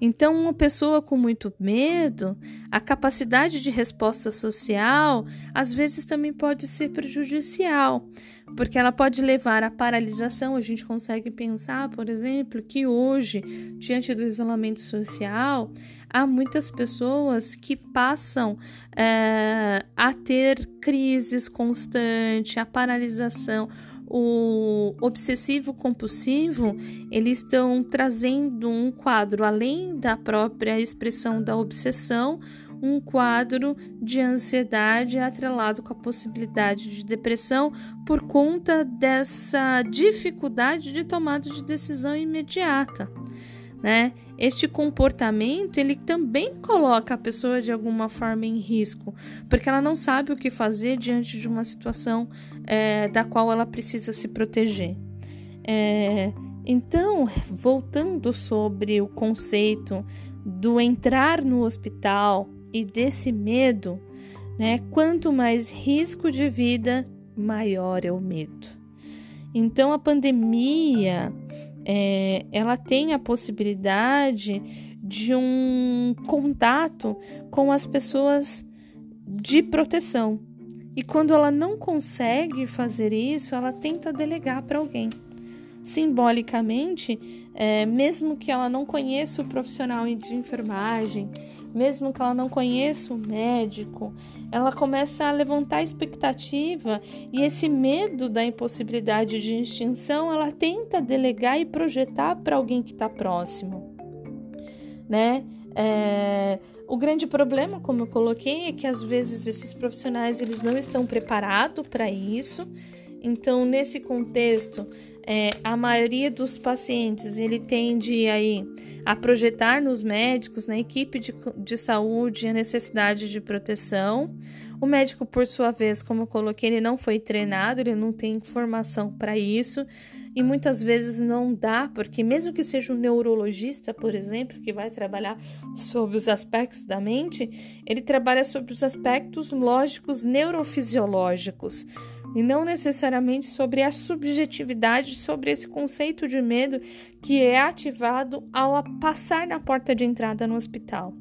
Speaker 1: Então, uma pessoa com muito medo, a capacidade de resposta social às vezes também pode ser prejudicial, porque ela pode levar à paralisação. A gente consegue pensar, por exemplo, que hoje, diante do isolamento social, há muitas pessoas que passam é, a ter crises constantes, a paralisação o obsessivo compulsivo, eles estão trazendo um quadro além da própria expressão da obsessão, um quadro de ansiedade atrelado com a possibilidade de depressão por conta dessa dificuldade de tomada de decisão imediata né? Este comportamento ele também coloca a pessoa de alguma forma em risco, porque ela não sabe o que fazer diante de uma situação é, da qual ela precisa se proteger. É, então, voltando sobre o conceito do entrar no hospital e desse medo, né? Quanto mais risco de vida, maior é o medo. Então, a pandemia é, ela tem a possibilidade de um contato com as pessoas de proteção. E quando ela não consegue fazer isso, ela tenta delegar para alguém. Simbolicamente, é, mesmo que ela não conheça o profissional de enfermagem, mesmo que ela não conheça o médico, ela começa a levantar expectativa e esse medo da impossibilidade de extinção, ela tenta delegar e projetar para alguém que está próximo, né? É, o grande problema, como eu coloquei, é que às vezes esses profissionais eles não estão preparados para isso. Então, nesse contexto, é, a maioria dos pacientes ele tende aí a projetar nos médicos, na equipe de, de saúde, a necessidade de proteção, O médico, por sua vez, como eu coloquei, ele não foi treinado, ele não tem formação para isso e muitas vezes não dá, porque mesmo que seja um neurologista, por exemplo, que vai trabalhar sobre os aspectos da mente, ele trabalha sobre os aspectos lógicos neurofisiológicos e não necessariamente sobre a subjetividade, sobre esse conceito de medo que é ativado ao passar na porta de entrada no hospital.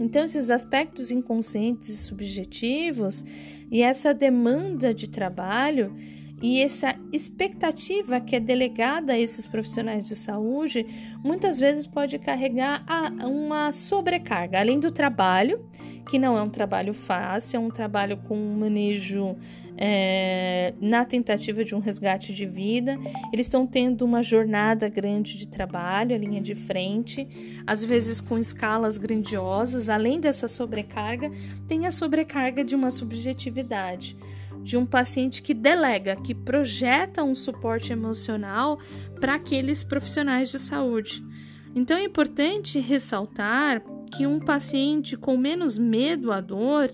Speaker 1: Então, esses aspectos inconscientes e subjetivos e essa demanda de trabalho e essa expectativa que é delegada a esses profissionais de saúde muitas vezes pode carregar uma sobrecarga, além do trabalho, que não é um trabalho fácil, é um trabalho com um manejo é, na tentativa de um resgate de vida. Eles estão tendo uma jornada grande de trabalho, a linha de frente, às vezes com escalas grandiosas. Além dessa sobrecarga, tem a sobrecarga de uma subjetividade. De um paciente que delega, que projeta um suporte emocional para aqueles profissionais de saúde. Então é importante ressaltar que um paciente com menos medo à dor,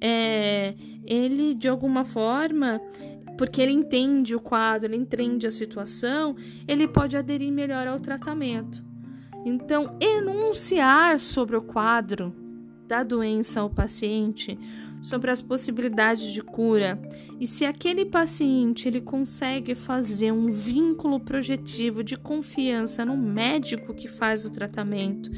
Speaker 1: é, ele de alguma forma, porque ele entende o quadro, ele entende a situação, ele pode aderir melhor ao tratamento. Então, enunciar sobre o quadro da doença ao paciente, sobre as possibilidades de cura e se aquele paciente ele consegue fazer um vínculo projetivo de confiança no médico que faz o tratamento,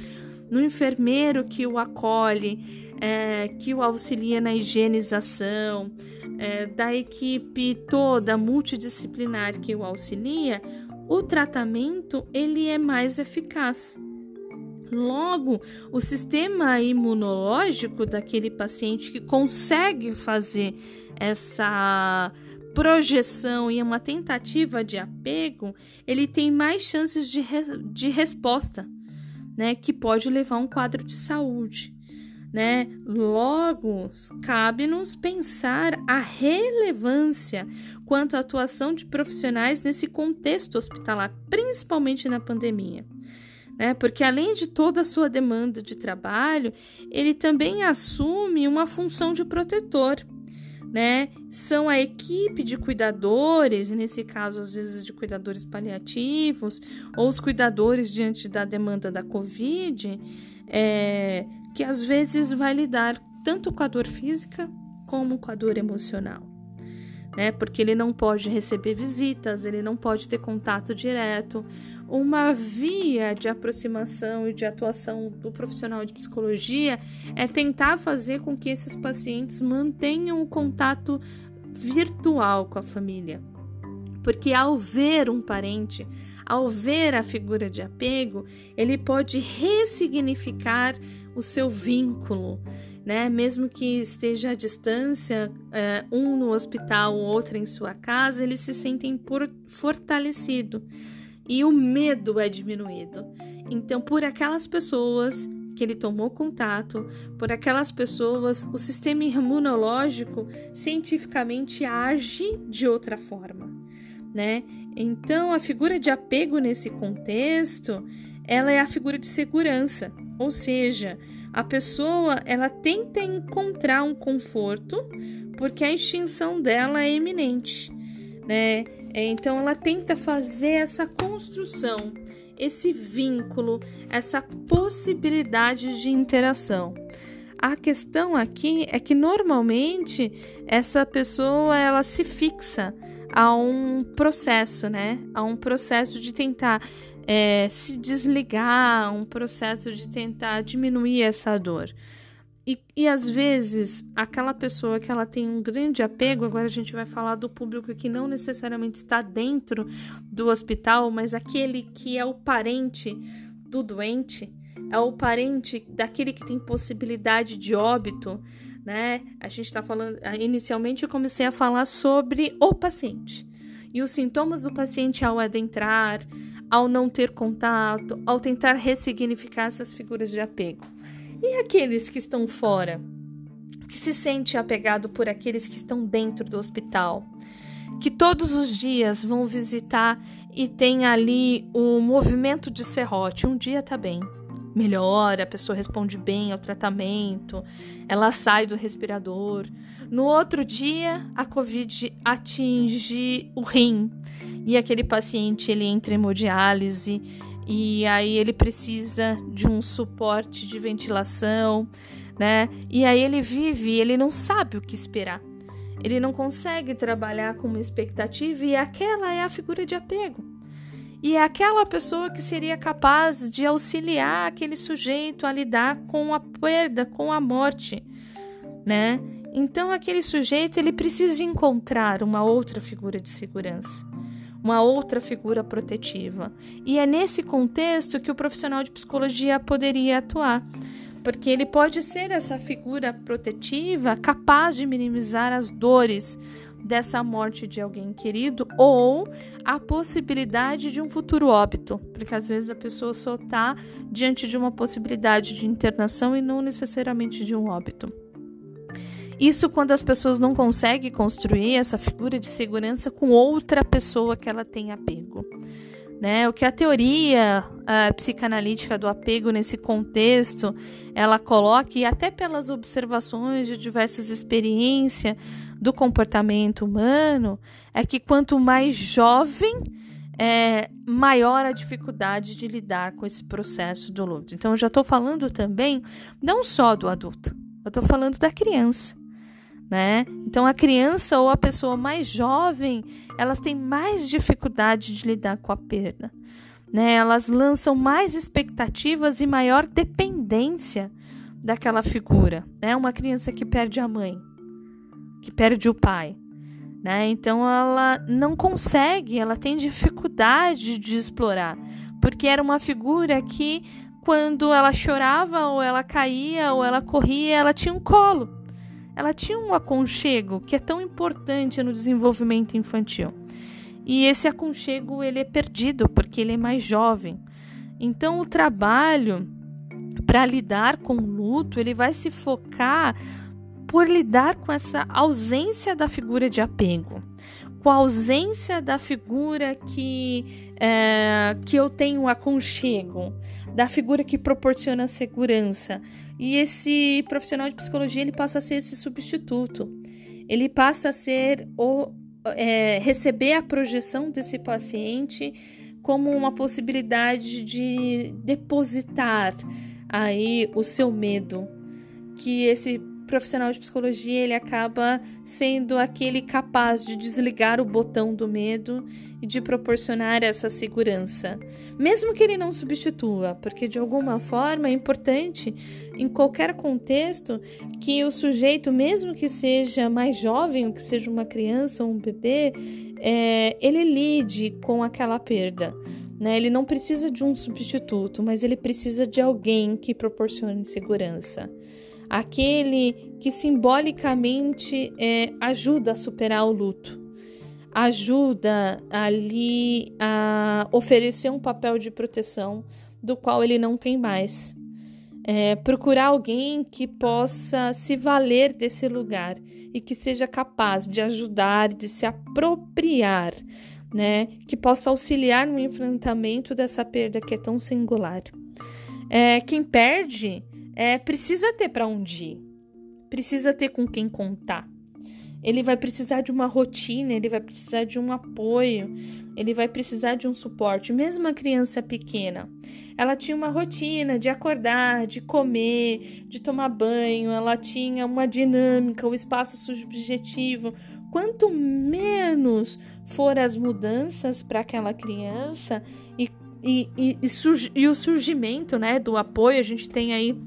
Speaker 1: no enfermeiro que o acolhe, é, que o auxilia na higienização, é, da equipe toda multidisciplinar que o auxilia, o tratamento ele é mais eficaz. Logo, o sistema imunológico daquele paciente que consegue fazer essa projeção e uma tentativa de apego, ele tem mais chances de, re de resposta, né? Que pode levar a um quadro de saúde né? Logo, cabe-nos pensar a relevância quanto à atuação de profissionais nesse contexto hospitalar, principalmente na pandemia. Né? Porque além de toda a sua demanda de trabalho, ele também assume uma função de protetor. Né? São a equipe de cuidadores, nesse caso, às vezes, de cuidadores paliativos, ou os cuidadores diante da demanda da Covid, é, que às vezes vai lidar tanto com a dor física como com a dor emocional. Né? Porque ele não pode receber visitas, ele não pode ter contato direto. Uma via de aproximação e de atuação do profissional de psicologia é tentar fazer com que esses pacientes mantenham o contato virtual com a família. Porque ao ver um parente, ao ver a figura de apego, ele pode ressignificar o seu vínculo, né? Mesmo que esteja à distância, é, um no hospital, outro em sua casa, eles se sentem fortalecido e o medo é diminuído. Então, por aquelas pessoas que ele tomou contato, por aquelas pessoas, o sistema imunológico cientificamente age de outra forma, né? Então, a figura de apego nesse contexto, ela é a figura de segurança. Ou seja, a pessoa ela tenta encontrar um conforto porque a extinção dela é iminente, né? É, então ela tenta fazer essa construção, esse vínculo, essa possibilidade de interação. A questão aqui é que normalmente essa pessoa ela se fixa a um processo, né? A um processo de tentar é, se desligar, um processo de tentar diminuir essa dor. E, e às vezes, aquela pessoa que ela tem um grande apego, agora a gente vai falar do público que não necessariamente está dentro do hospital, mas aquele que é o parente do doente, é o parente daquele que tem possibilidade de óbito, né? A gente está falando. Inicialmente eu comecei a falar sobre o paciente e os sintomas do paciente ao adentrar, ao não ter contato, ao tentar ressignificar essas figuras de apego. E aqueles que estão fora, que se sente apegado por aqueles que estão dentro do hospital, que todos os dias vão visitar e tem ali o movimento de serrote. Um dia tá bem, melhora, a pessoa responde bem ao tratamento, ela sai do respirador. No outro dia, a Covid atinge o rim. E aquele paciente ele entra em hemodiálise e aí ele precisa de um suporte de ventilação, né? E aí ele vive, ele não sabe o que esperar. Ele não consegue trabalhar com uma expectativa e aquela é a figura de apego. E é aquela pessoa que seria capaz de auxiliar aquele sujeito a lidar com a perda, com a morte, né? Então aquele sujeito ele precisa encontrar uma outra figura de segurança, uma outra figura protetiva. E é nesse contexto que o profissional de psicologia poderia atuar, porque ele pode ser essa figura protetiva capaz de minimizar as dores dessa morte de alguém querido ou a possibilidade de um futuro óbito, porque às vezes a pessoa só está diante de uma possibilidade de internação e não necessariamente de um óbito. Isso quando as pessoas não conseguem construir essa figura de segurança com outra pessoa que ela tem apego. Né? O que a teoria a psicanalítica do apego nesse contexto ela coloca, e até pelas observações de diversas experiências do comportamento humano, é que quanto mais jovem, é, maior a dificuldade de lidar com esse processo do luto. Então, eu já estou falando também não só do adulto, eu estou falando da criança né? Então a criança ou a pessoa mais jovem, elas têm mais dificuldade de lidar com a perda, né? Elas lançam mais expectativas e maior dependência daquela figura, né? Uma criança que perde a mãe, que perde o pai, né? Então ela não consegue, ela tem dificuldade de explorar, porque era uma figura que quando ela chorava ou ela caía ou ela corria, ela tinha um colo ela tinha um aconchego que é tão importante no desenvolvimento infantil. E esse aconchego ele é perdido porque ele é mais jovem. Então o trabalho para lidar com o luto, ele vai se focar por lidar com essa ausência da figura de apego, com a ausência da figura que, é, que eu tenho aconchego, da figura que proporciona segurança. E esse profissional de psicologia ele passa a ser esse substituto. Ele passa a ser o é, receber a projeção desse paciente como uma possibilidade de depositar aí o seu medo, que esse profissional de psicologia ele acaba sendo aquele capaz de desligar o botão do medo e de proporcionar essa segurança, mesmo que ele não substitua, porque de alguma forma é importante em qualquer contexto que o sujeito, mesmo que seja mais jovem, ou que seja uma criança ou um bebê, é, ele lide com aquela perda. Né? Ele não precisa de um substituto, mas ele precisa de alguém que proporcione segurança aquele que simbolicamente é, ajuda a superar o luto, ajuda ali a oferecer um papel de proteção do qual ele não tem mais. É, procurar alguém que possa se valer desse lugar e que seja capaz de ajudar, de se apropriar, né? Que possa auxiliar no enfrentamento dessa perda que é tão singular. É, quem perde é, precisa ter para onde ir, precisa ter com quem contar. Ele vai precisar de uma rotina, ele vai precisar de um apoio, ele vai precisar de um suporte. Mesmo a criança pequena, ela tinha uma rotina de acordar, de comer, de tomar banho, ela tinha uma dinâmica, um espaço subjetivo. Quanto menos for as mudanças para aquela criança e, e, e, e, e o surgimento né, do apoio, a gente tem aí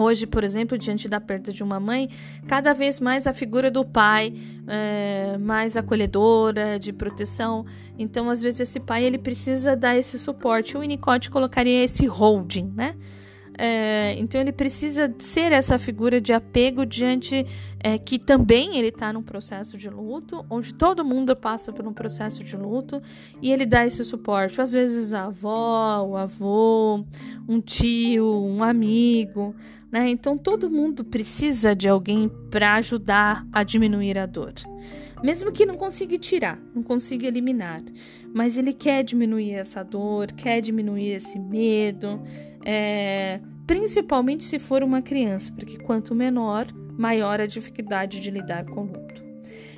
Speaker 1: Hoje, por exemplo, diante da perda de uma mãe, cada vez mais a figura do pai é mais acolhedora, de proteção. Então, às vezes, esse pai ele precisa dar esse suporte. O Winnicott colocaria esse holding, né? É, então ele precisa ser essa figura de apego diante é, que também ele está num processo de luto, onde todo mundo passa por um processo de luto e ele dá esse suporte. Às vezes a avó, o avô, um tio, um amigo, né? Então todo mundo precisa de alguém para ajudar a diminuir a dor. Mesmo que não consiga tirar, não consiga eliminar, mas ele quer diminuir essa dor, quer diminuir esse medo, é, principalmente se for uma criança, porque quanto menor, maior a dificuldade de lidar com o luto.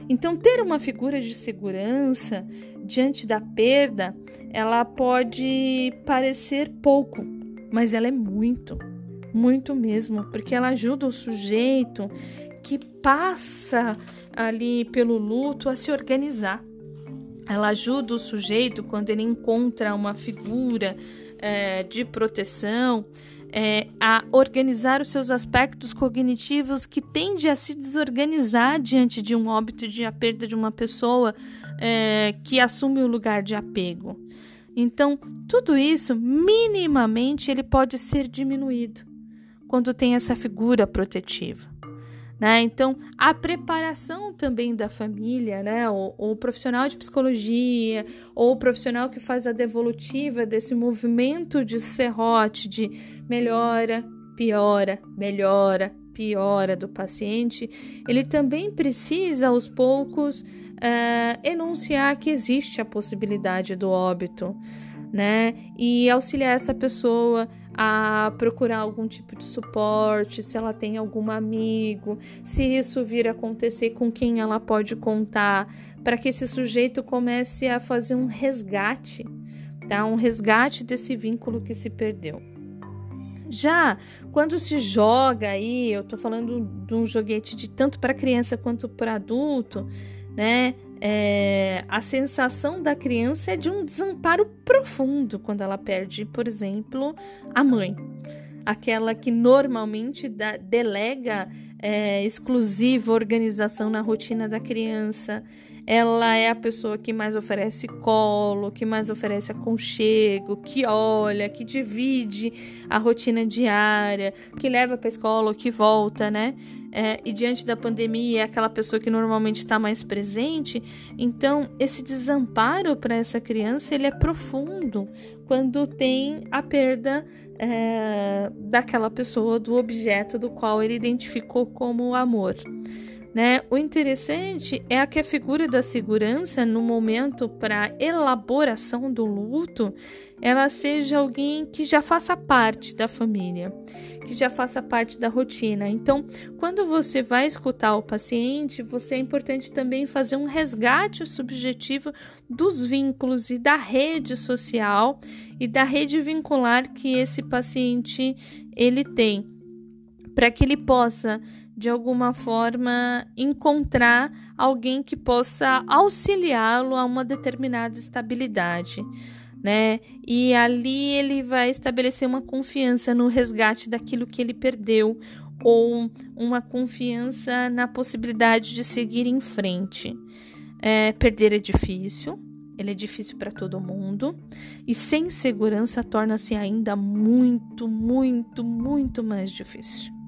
Speaker 1: Então, ter uma figura de segurança diante da perda, ela pode parecer pouco, mas ela é muito, muito mesmo, porque ela ajuda o sujeito que passa ali pelo luto a se organizar. Ela ajuda o sujeito quando ele encontra uma figura é, de proteção é, a organizar os seus aspectos cognitivos que tende a se desorganizar diante de um óbito, de a perda de uma pessoa é, que assume o lugar de apego. Então, tudo isso, minimamente, ele pode ser diminuído quando tem essa figura protetiva. Né? Então, a preparação também da família, né? o, o profissional de psicologia, ou o profissional que faz a devolutiva desse movimento de serrote, de melhora, piora, melhora, piora do paciente, ele também precisa, aos poucos, uh, enunciar que existe a possibilidade do óbito, né? E auxiliar essa pessoa a procurar algum tipo de suporte, se ela tem algum amigo, se isso vir a acontecer, com quem ela pode contar, para que esse sujeito comece a fazer um resgate, tá? Um resgate desse vínculo que se perdeu. Já quando se joga aí, eu tô falando de um joguete de tanto para criança quanto para adulto, né? É, a sensação da criança é de um desamparo profundo quando ela perde, por exemplo, a mãe. Aquela que normalmente dá, delega é, exclusiva organização na rotina da criança. Ela é a pessoa que mais oferece colo, que mais oferece aconchego, que olha, que divide a rotina diária, que leva para a escola, que volta, né? é, e diante da pandemia é aquela pessoa que normalmente está mais presente, então esse desamparo para essa criança ele é profundo quando tem a perda é, daquela pessoa, do objeto do qual ele identificou como amor. Né? O interessante é que a figura da segurança no momento para elaboração do luto, ela seja alguém que já faça parte da família, que já faça parte da rotina. Então, quando você vai escutar o paciente, você é importante também fazer um resgate subjetivo dos vínculos e da rede social e da rede vincular que esse paciente ele tem, para que ele possa de alguma forma encontrar alguém que possa auxiliá-lo a uma determinada estabilidade, né? E ali ele vai estabelecer uma confiança no resgate daquilo que ele perdeu ou uma confiança na possibilidade de seguir em frente. É, perder é difícil, ele é difícil para todo mundo e sem segurança torna-se ainda muito, muito, muito mais difícil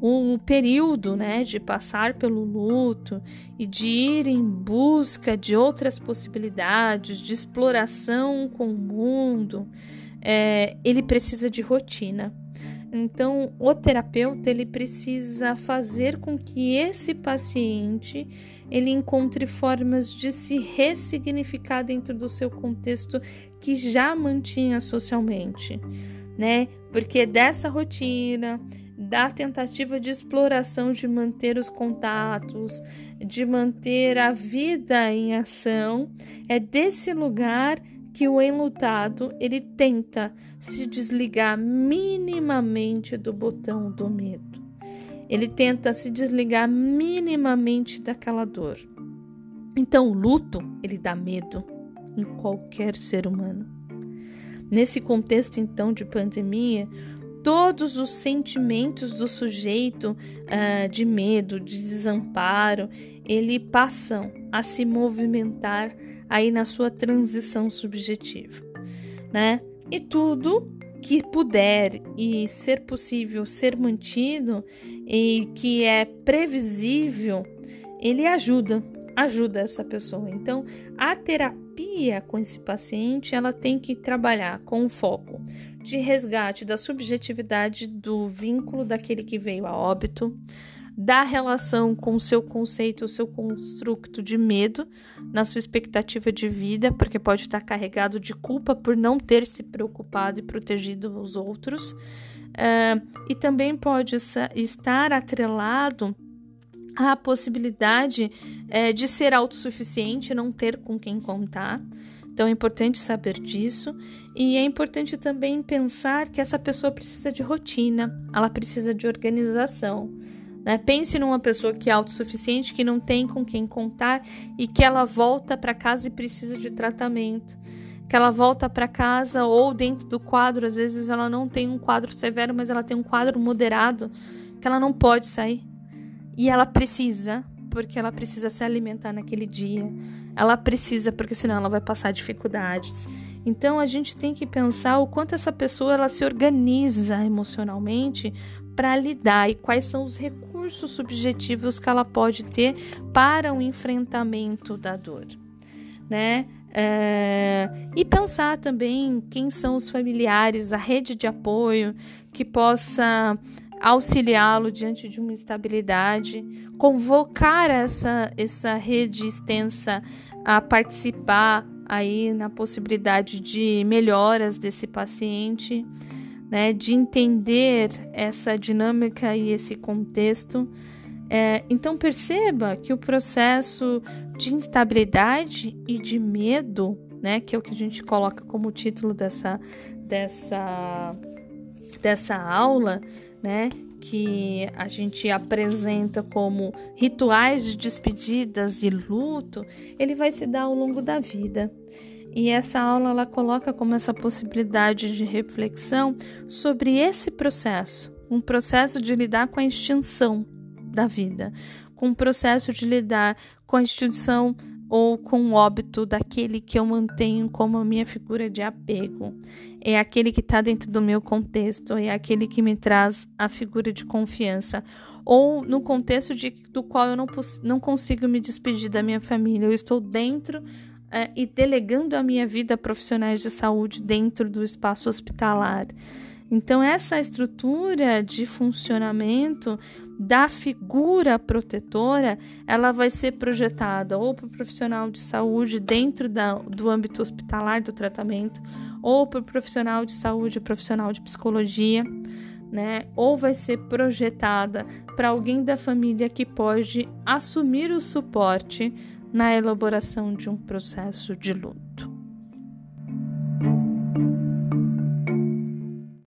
Speaker 1: um período né, de passar pelo luto e de ir em busca de outras possibilidades, de exploração com o mundo, é, ele precisa de rotina. Então, o terapeuta ele precisa fazer com que esse paciente ele encontre formas de se ressignificar dentro do seu contexto que já mantinha socialmente, né? Porque dessa rotina, da tentativa de exploração de manter os contatos, de manter a vida em ação, é desse lugar que o enlutado ele tenta se desligar minimamente do botão do medo. Ele tenta se desligar minimamente daquela dor. Então, o luto, ele dá medo em qualquer ser humano. Nesse contexto então de pandemia, todos os sentimentos do sujeito uh, de medo, de desamparo, ele passam a se movimentar aí na sua transição subjetiva, né? E tudo que puder e ser possível ser mantido e que é previsível, ele ajuda, ajuda essa pessoa. Então, a terapia com esse paciente, ela tem que trabalhar com foco de resgate da subjetividade do vínculo daquele que veio a óbito, da relação com o seu conceito, o seu construto de medo, na sua expectativa de vida, porque pode estar carregado de culpa por não ter se preocupado e protegido os outros. Uh, e também pode estar atrelado à possibilidade é, de ser autossuficiente, não ter com quem contar. Então é importante saber disso e é importante também pensar que essa pessoa precisa de rotina, ela precisa de organização. Né? Pense numa pessoa que é autossuficiente, que não tem com quem contar e que ela volta para casa e precisa de tratamento. Que ela volta para casa ou dentro do quadro, às vezes ela não tem um quadro severo, mas ela tem um quadro moderado, que ela não pode sair. E ela precisa, porque ela precisa se alimentar naquele dia. Ela precisa, porque senão ela vai passar dificuldades. Então a gente tem que pensar o quanto essa pessoa ela se organiza emocionalmente para lidar e quais são os recursos subjetivos que ela pode ter para o enfrentamento da dor, né? É, e pensar também quem são os familiares, a rede de apoio que possa auxiliá-lo diante de uma instabilidade, convocar essa, essa rede extensa a participar aí na possibilidade de melhoras desse paciente né, de entender essa dinâmica e esse contexto. É, então perceba que o processo de instabilidade e de medo, né, que é o que a gente coloca como título dessa, dessa, dessa aula, né, que a gente apresenta como rituais de despedidas e luto, ele vai se dar ao longo da vida. E essa aula ela coloca como essa possibilidade de reflexão sobre esse processo, um processo de lidar com a extinção da vida, com o processo de lidar com a extinção ou com o óbito daquele que eu mantenho como a minha figura de apego. É aquele que está dentro do meu contexto, é aquele que me traz a figura de confiança. Ou no contexto de, do qual eu não, não consigo me despedir da minha família, eu estou dentro é, e delegando a minha vida a profissionais de saúde dentro do espaço hospitalar. Então, essa estrutura de funcionamento da figura protetora, ela vai ser projetada ou para o profissional de saúde dentro da, do âmbito hospitalar do tratamento, ou para o profissional de saúde, profissional de psicologia, né? Ou vai ser projetada para alguém da família que pode assumir o suporte na elaboração de um processo de luto.